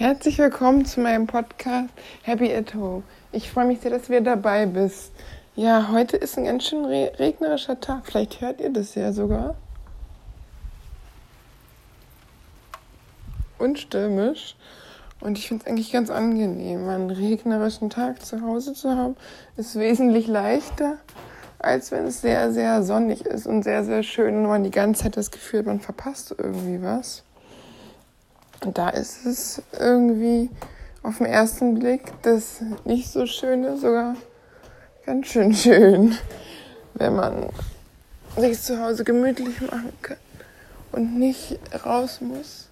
Herzlich willkommen zu meinem Podcast Happy at Home. Ich freue mich sehr, dass du dabei bist. Ja, heute ist ein ganz schön re regnerischer Tag. Vielleicht hört ihr das ja sogar. Und stürmisch. Und ich finde es eigentlich ganz angenehm. Einen regnerischen Tag zu Hause zu haben, ist wesentlich leichter, als wenn es sehr, sehr sonnig ist und sehr, sehr schön und man die ganze Zeit das Gefühl hat, man verpasst irgendwie was. Und da ist es irgendwie auf den ersten Blick das nicht so Schöne sogar ganz schön schön, wenn man sich zu Hause gemütlich machen kann und nicht raus muss,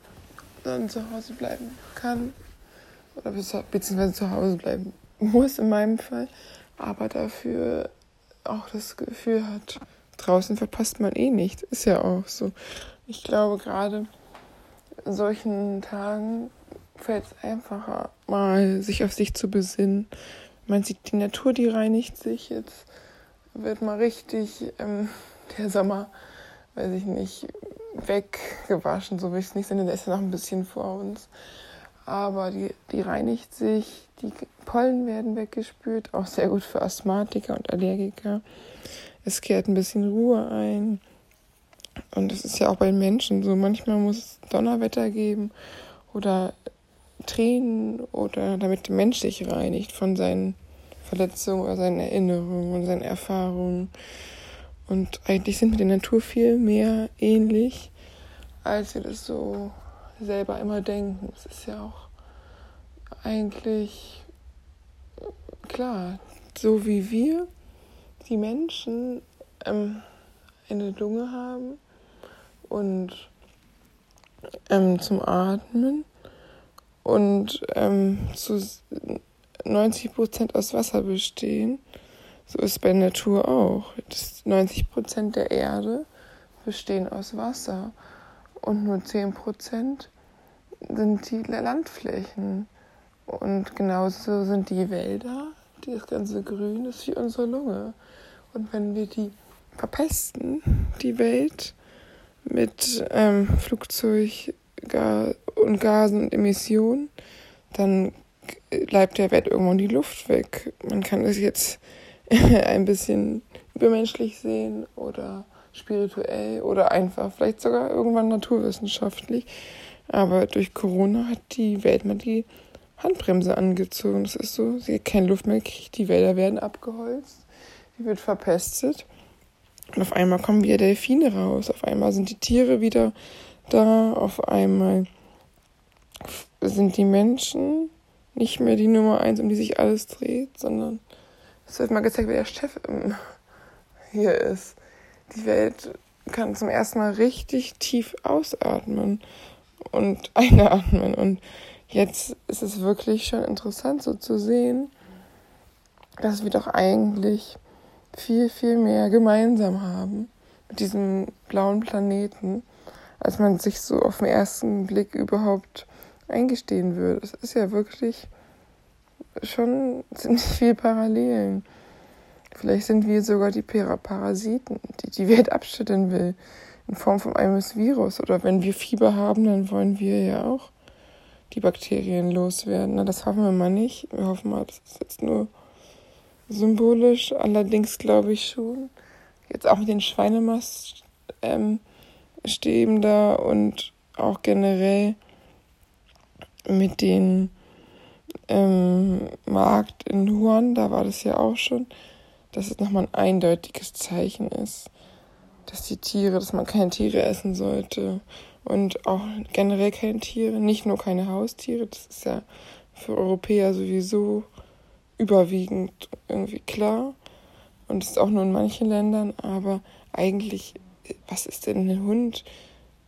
sondern zu Hause bleiben kann oder beziehungsweise zu Hause bleiben muss in meinem Fall, aber dafür auch das Gefühl hat, draußen verpasst man eh nicht. Ist ja auch so. Ich glaube gerade solchen Tagen fällt es einfacher, mal sich auf sich zu besinnen. Man sieht die Natur, die reinigt sich. Jetzt wird mal richtig ähm, der Sommer, weiß ich nicht, weggewaschen, so will ich es nicht, sondern der ist ja noch ein bisschen vor uns. Aber die, die reinigt sich, die Pollen werden weggespült, auch sehr gut für Asthmatiker und Allergiker. Es kehrt ein bisschen Ruhe ein. Und das ist ja auch bei Menschen so. Manchmal muss es Donnerwetter geben oder Tränen oder damit der Mensch sich reinigt von seinen Verletzungen oder seinen Erinnerungen und seinen Erfahrungen. Und eigentlich sind wir der Natur viel mehr ähnlich, als wir das so selber immer denken. Es ist ja auch eigentlich klar, so wie wir, die Menschen, ähm, eine Lunge haben und ähm, zum Atmen und ähm, zu 90 Prozent aus Wasser bestehen. So ist es bei Natur auch. Das 90 Prozent der Erde bestehen aus Wasser und nur 10 Prozent sind die Landflächen. Und genauso sind die Wälder, das ganze Grün ist wie unsere Lunge. Und wenn wir die verpesten, die Welt, mit ähm, Flugzeug und Gasen und Emissionen, dann bleibt der Welt irgendwann die Luft weg. Man kann es jetzt ein bisschen übermenschlich sehen oder spirituell oder einfach vielleicht sogar irgendwann naturwissenschaftlich. Aber durch Corona hat die Welt mal die Handbremse angezogen. Das ist so, sie hat keine Luft mehr gekriegt, die Wälder werden abgeholzt, die wird verpestet. Und auf einmal kommen wieder Delfine raus, auf einmal sind die Tiere wieder da, auf einmal sind die Menschen nicht mehr die Nummer eins, um die sich alles dreht, sondern es wird mal gezeigt, wer der Chef hier ist. Die Welt kann zum ersten Mal richtig tief ausatmen und einatmen. Und jetzt ist es wirklich schon interessant so zu sehen, dass wir doch eigentlich viel, viel mehr gemeinsam haben mit diesem blauen Planeten, als man sich so auf den ersten Blick überhaupt eingestehen würde. Es ist ja wirklich schon ziemlich viel Parallelen. Vielleicht sind wir sogar die Parasiten, die die Welt abschütteln will, in Form von einem Virus. Oder wenn wir Fieber haben, dann wollen wir ja auch die Bakterien loswerden. Na, das hoffen wir mal nicht. Wir hoffen mal, das ist jetzt nur symbolisch. Allerdings glaube ich schon, jetzt auch mit den Schweinemaststäben ähm, da und auch generell mit dem ähm, Markt in Huan, da war das ja auch schon, dass es nochmal ein eindeutiges Zeichen ist, dass die Tiere, dass man keine Tiere essen sollte und auch generell keine Tiere, nicht nur keine Haustiere, das ist ja für Europäer sowieso überwiegend irgendwie klar und ist auch nur in manchen Ländern, aber eigentlich, was ist denn ein Hund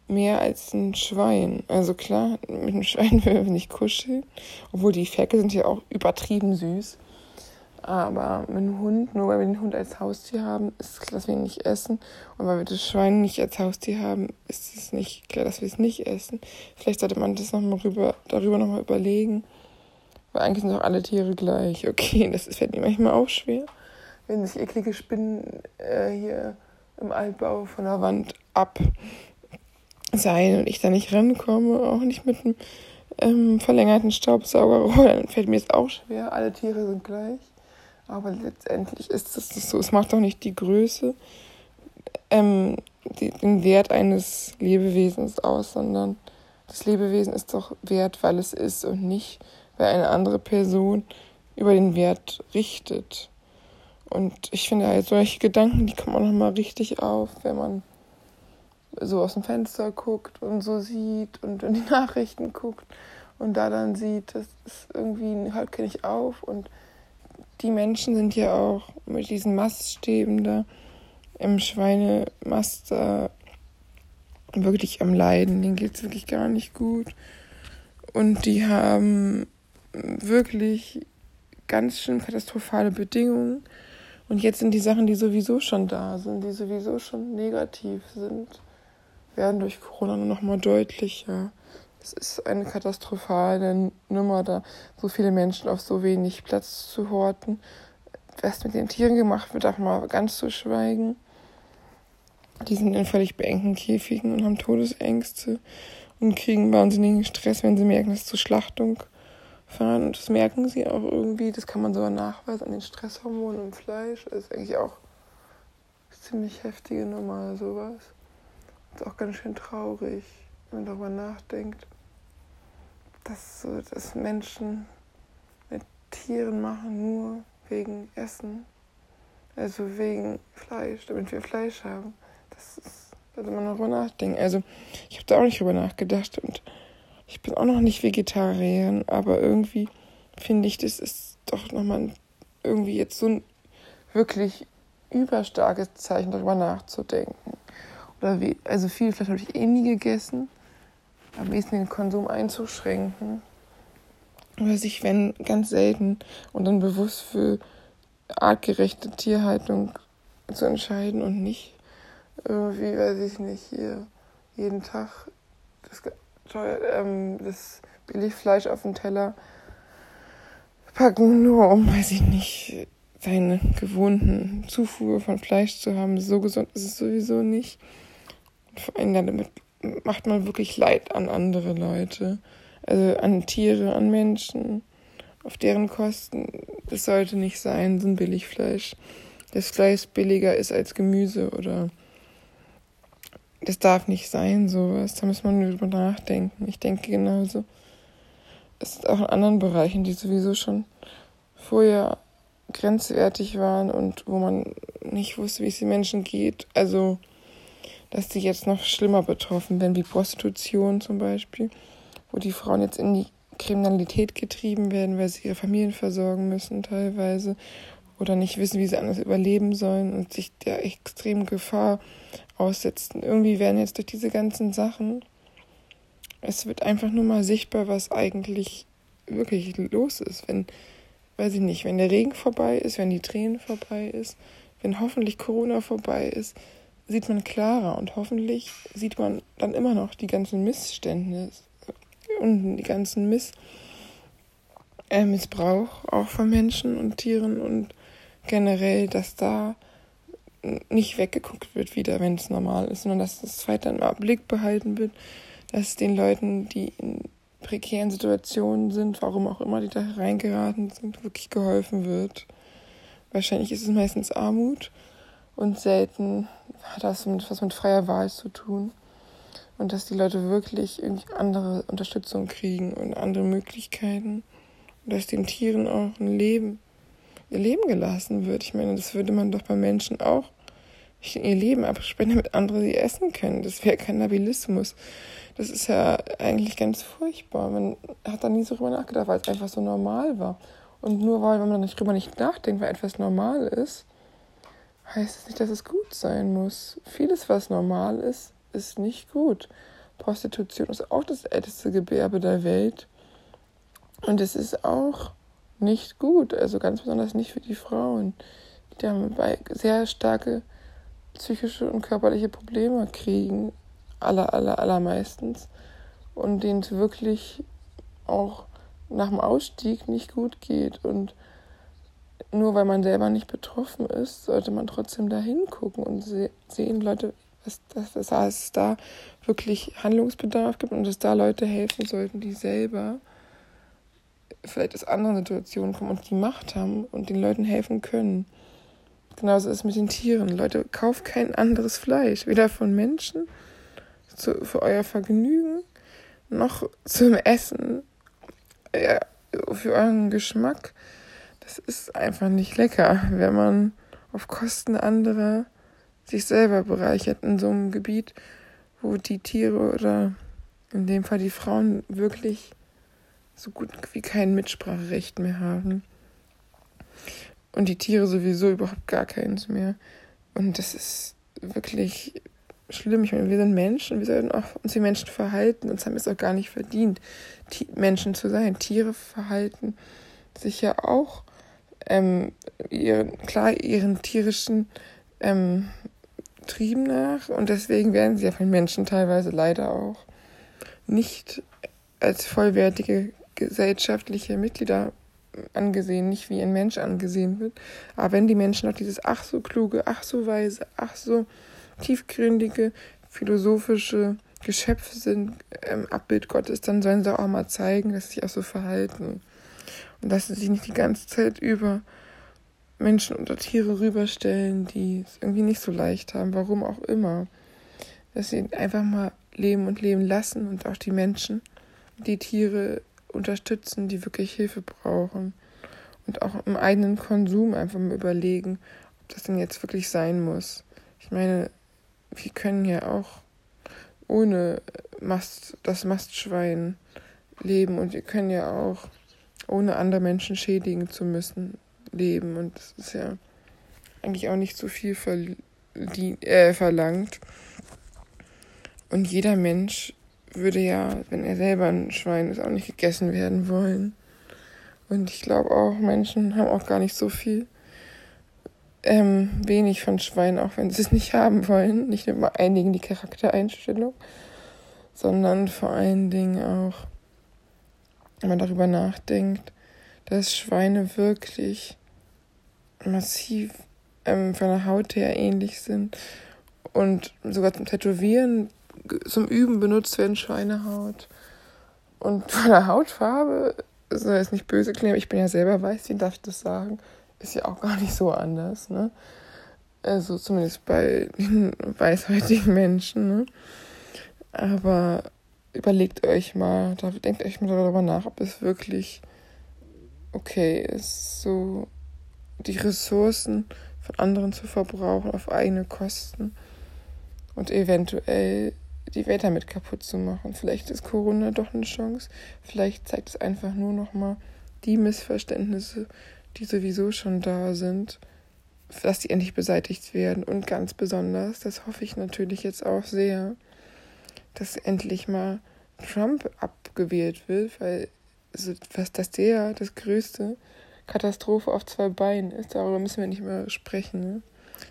mehr als ein Schwein? Also klar, mit einem Schwein will man nicht kuscheln, obwohl die Ferkel sind ja auch übertrieben süß. Aber mit einem Hund, nur weil wir den Hund als Haustier haben, ist es klar, dass wir ihn nicht essen. Und weil wir das Schwein nicht als Haustier haben, ist es nicht klar, dass wir es nicht essen. Vielleicht sollte man das noch mal rüber, darüber nochmal überlegen. Weil eigentlich sind doch alle Tiere gleich. Okay, das fällt mir manchmal auch schwer, wenn sich eklige Spinnen äh, hier im Altbau von der Wand ab sein und ich da nicht rankomme, auch nicht mit einem ähm, verlängerten Staubsaugerrohr, dann fällt mir es auch schwer. Alle Tiere sind gleich. Aber letztendlich ist es so, es macht doch nicht die Größe, ähm, die, den Wert eines Lebewesens aus, sondern das Lebewesen ist doch wert, weil es ist und nicht, weil eine andere Person über den Wert richtet. Und ich finde halt solche Gedanken, die kommen auch nochmal richtig auf, wenn man so aus dem Fenster guckt und so sieht und in die Nachrichten guckt und da dann sieht, das ist irgendwie, halt kenne ich auf und die Menschen sind ja auch mit diesen Maststäben da im Schweinemast da wirklich am Leiden. Denen geht es wirklich gar nicht gut. Und die haben wirklich ganz schön katastrophale Bedingungen. Und jetzt sind die Sachen, die sowieso schon da sind, die sowieso schon negativ sind, werden durch Corona nur noch mal deutlicher. Es ist eine katastrophale Nummer, da so viele Menschen auf so wenig Platz zu horten. Was mit den Tieren gemacht wird, darf man ganz zu schweigen. Die sind in völlig beengten Käfigen und haben Todesängste und kriegen wahnsinnigen Stress, wenn sie merken, dass zur Schlachtung Und das merken sie auch irgendwie. Das kann man sogar nachweisen an den Stresshormonen im Fleisch. Das ist eigentlich auch ziemlich heftige Nummer, sowas. Ist auch ganz schön traurig, wenn man darüber nachdenkt, dass, so, dass Menschen mit Tieren machen, nur wegen Essen. Also wegen Fleisch, damit wir Fleisch haben. Das ist, sollte man darüber nachdenken. Also, ich habe da auch nicht drüber nachgedacht und ich bin auch noch nicht Vegetarier, aber irgendwie finde ich, das ist doch nochmal irgendwie jetzt so ein wirklich überstarkes Zeichen, darüber nachzudenken. Oder wie, also viel Fleisch habe ich eh nie gegessen. Am besten den Konsum einzuschränken. Oder sich, wenn, ganz selten und dann bewusst für artgerechte Tierhaltung zu entscheiden und nicht irgendwie, weiß ich nicht, hier jeden Tag das, das Billigfleisch auf den Teller packen, nur um, weiß ich nicht, seine gewohnten Zufuhr von Fleisch zu haben. So gesund ist es sowieso nicht. vor allem damit macht man wirklich Leid an andere Leute. Also an Tiere, an Menschen, auf deren Kosten. Das sollte nicht sein, so ein Billigfleisch. Das Fleisch billiger ist als Gemüse oder das darf nicht sein, sowas. Da muss man drüber nachdenken. Ich denke genauso. Es ist auch in anderen Bereichen, die sowieso schon vorher grenzwertig waren und wo man nicht wusste, wie es den Menschen geht. Also, dass die jetzt noch schlimmer betroffen werden, wie Prostitution zum Beispiel, wo die Frauen jetzt in die Kriminalität getrieben werden, weil sie ihre Familien versorgen müssen teilweise oder nicht wissen, wie sie anders überleben sollen und sich der extremen Gefahr aussetzen. Irgendwie werden jetzt durch diese ganzen Sachen, es wird einfach nur mal sichtbar, was eigentlich wirklich los ist. Wenn, weiß ich nicht, wenn der Regen vorbei ist, wenn die Tränen vorbei ist, wenn hoffentlich Corona vorbei ist, sieht man klarer und hoffentlich sieht man dann immer noch die ganzen Missstände und die ganzen Miss äh, Missbrauch auch von Menschen und Tieren und generell, dass da nicht weggeguckt wird wieder, wenn es normal ist, sondern dass es weiter im Blick behalten wird, dass den Leuten, die in prekären Situationen sind, warum auch immer die da reingeraten sind, wirklich geholfen wird. Wahrscheinlich ist es meistens Armut und selten hat das was mit freier Wahl zu tun. Und dass die Leute wirklich irgendwie andere Unterstützung kriegen und andere Möglichkeiten. Und dass den Tieren auch ein Leben ihr Leben gelassen wird. Ich meine, das würde man doch bei Menschen auch ihr Leben absprechen, damit andere sie essen können. Das wäre Kannibalismus. Das ist ja eigentlich ganz furchtbar. Man hat da nie so drüber nachgedacht, weil es einfach so normal war. Und nur weil man nicht drüber nicht nachdenkt, weil etwas normal ist, heißt es nicht, dass es gut sein muss. Vieles, was normal ist, ist nicht gut. Prostitution ist auch das älteste Gewerbe der Welt. Und es ist auch nicht gut. Also ganz besonders nicht für die Frauen. Die haben sehr starke psychische und körperliche Probleme kriegen. Aller, aller, allermeistens. Und denen es wirklich auch nach dem Ausstieg nicht gut geht. Und nur weil man selber nicht betroffen ist, sollte man trotzdem da hingucken und se sehen, Leute, dass, dass, dass es da wirklich Handlungsbedarf gibt und dass da Leute helfen sollten, die selber vielleicht aus anderen Situationen kommen und die Macht haben und den Leuten helfen können. Genauso ist es mit den Tieren. Leute, kauft kein anderes Fleisch, weder von Menschen zu, für euer Vergnügen noch zum Essen, ja, für euren Geschmack. Das ist einfach nicht lecker, wenn man auf Kosten anderer sich selber bereichert in so einem Gebiet, wo die Tiere oder in dem Fall die Frauen wirklich so gut wie kein Mitspracherecht mehr haben. Und die Tiere sowieso überhaupt gar keins mehr. Und das ist wirklich schlimm. Ich meine, wir sind Menschen, wir sollten auch uns wie Menschen verhalten. Uns haben es auch gar nicht verdient, Menschen zu sein. Tiere verhalten sich ja auch ähm, ihren, klar ihren tierischen ähm, Trieben nach und deswegen werden sie ja von Menschen teilweise leider auch nicht als vollwertige gesellschaftliche Mitglieder angesehen, nicht wie ein Mensch angesehen wird. Aber wenn die Menschen auch dieses ach so kluge, ach so weise, ach so tiefgründige, philosophische Geschöpfe sind, ähm, Abbild Gottes, dann sollen sie auch mal zeigen, dass sie sich auch so verhalten. Und dass sie sich nicht die ganze Zeit über Menschen oder Tiere rüberstellen, die es irgendwie nicht so leicht haben, warum auch immer. Dass sie einfach mal leben und leben lassen und auch die Menschen, die Tiere unterstützen, die wirklich Hilfe brauchen. Und auch im eigenen Konsum einfach mal überlegen, ob das denn jetzt wirklich sein muss. Ich meine, wir können ja auch ohne Mast, das Mastschwein leben und wir können ja auch ohne andere Menschen schädigen zu müssen leben und das ist ja eigentlich auch nicht so viel äh, verlangt. Und jeder Mensch würde ja, wenn er selber ein Schwein ist, auch nicht gegessen werden wollen. Und ich glaube auch, Menschen haben auch gar nicht so viel ähm, wenig von Schweinen, auch wenn sie es nicht haben wollen. Nicht nur bei einigen die Charaktereinstellung, sondern vor allen Dingen auch, wenn man darüber nachdenkt, dass Schweine wirklich massiv ähm, von der Haut her ähnlich sind und sogar zum Tätowieren, zum Üben benutzt werden Schweinehaut. Und von der Hautfarbe, soll jetzt nicht böse klingen, ich bin ja selber weiß, wie darf ich das sagen? ist ja auch gar nicht so anders, ne? Also zumindest bei den weißhäutigen Menschen, ne? Aber überlegt euch mal, denkt euch mal darüber nach, ob es wirklich okay ist, so die Ressourcen von anderen zu verbrauchen auf eigene Kosten und eventuell die Welt damit kaputt zu machen. Vielleicht ist Corona doch eine Chance. Vielleicht zeigt es einfach nur noch mal die Missverständnisse, die sowieso schon da sind, dass die endlich beseitigt werden. Und ganz besonders, das hoffe ich natürlich jetzt auch sehr, dass endlich mal Trump abgewählt wird, weil also, was das der das größte Katastrophe auf zwei Beinen ist, darüber müssen wir nicht mehr sprechen. Ne?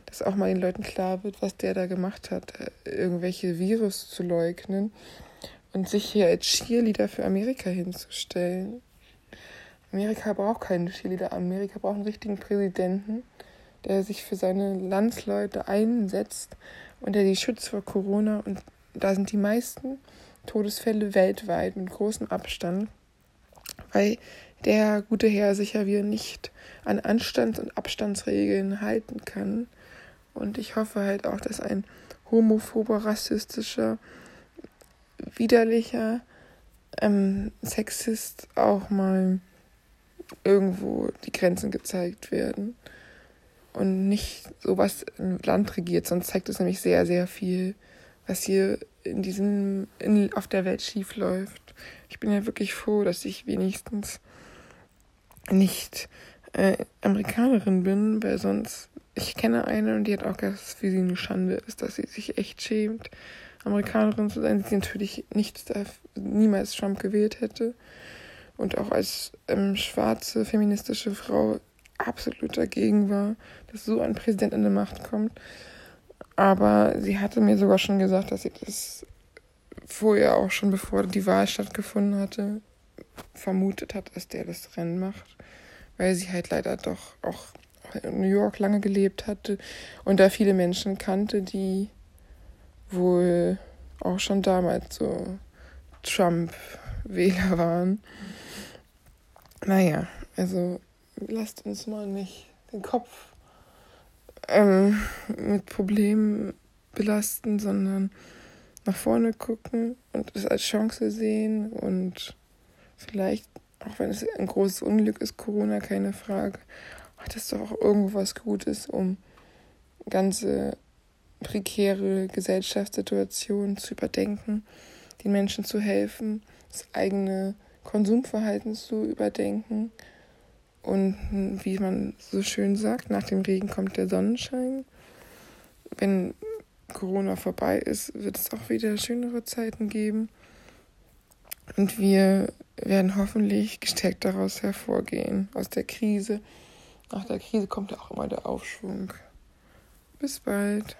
Dass auch mal den Leuten klar wird, was der da gemacht hat, äh, irgendwelche Virus zu leugnen und sich hier als Cheerleader für Amerika hinzustellen. Amerika braucht keinen Cheerleader. Amerika braucht einen richtigen Präsidenten, der sich für seine Landsleute einsetzt und der die schützt vor Corona. Und da sind die meisten Todesfälle weltweit mit großem Abstand, weil der gute Herr sich ja wieder nicht an Anstands- und Abstandsregeln halten kann. Und ich hoffe halt auch, dass ein homophober, rassistischer, widerlicher ähm, Sexist auch mal irgendwo die Grenzen gezeigt werden und nicht sowas im Land regiert, sonst zeigt es nämlich sehr, sehr viel, was hier in diesem, in, auf der Welt schief läuft. Ich bin ja wirklich froh, dass ich wenigstens nicht äh, Amerikanerin bin, weil sonst, ich kenne eine und die hat auch gesagt, dass für sie eine Schande ist, dass sie sich echt schämt, Amerikanerin zu sein. Sie natürlich nichts, niemals Trump gewählt hätte und auch als ähm, schwarze feministische Frau absolut dagegen war, dass so ein Präsident in die Macht kommt. Aber sie hatte mir sogar schon gesagt, dass sie das vorher auch schon, bevor die Wahl stattgefunden hatte, vermutet hat, dass der das Rennen macht, weil sie halt leider doch auch in New York lange gelebt hatte und da viele Menschen kannte, die wohl auch schon damals so Trump-Wähler waren. Naja, also lasst uns mal nicht den Kopf ähm, mit Problemen belasten, sondern nach vorne gucken und es als Chance sehen und vielleicht, auch wenn es ein großes Unglück ist, Corona, keine Frage, hat es doch auch irgendwo was Gutes, um ganze prekäre Gesellschaftssituationen zu überdenken, den Menschen zu helfen, das eigene Konsumverhalten zu überdenken und wie man so schön sagt, nach dem Regen kommt der Sonnenschein. Wenn Corona vorbei ist, wird es auch wieder schönere Zeiten geben. Und wir werden hoffentlich gestärkt daraus hervorgehen, aus der Krise. Nach der Krise kommt ja auch immer der Aufschwung. Bis bald.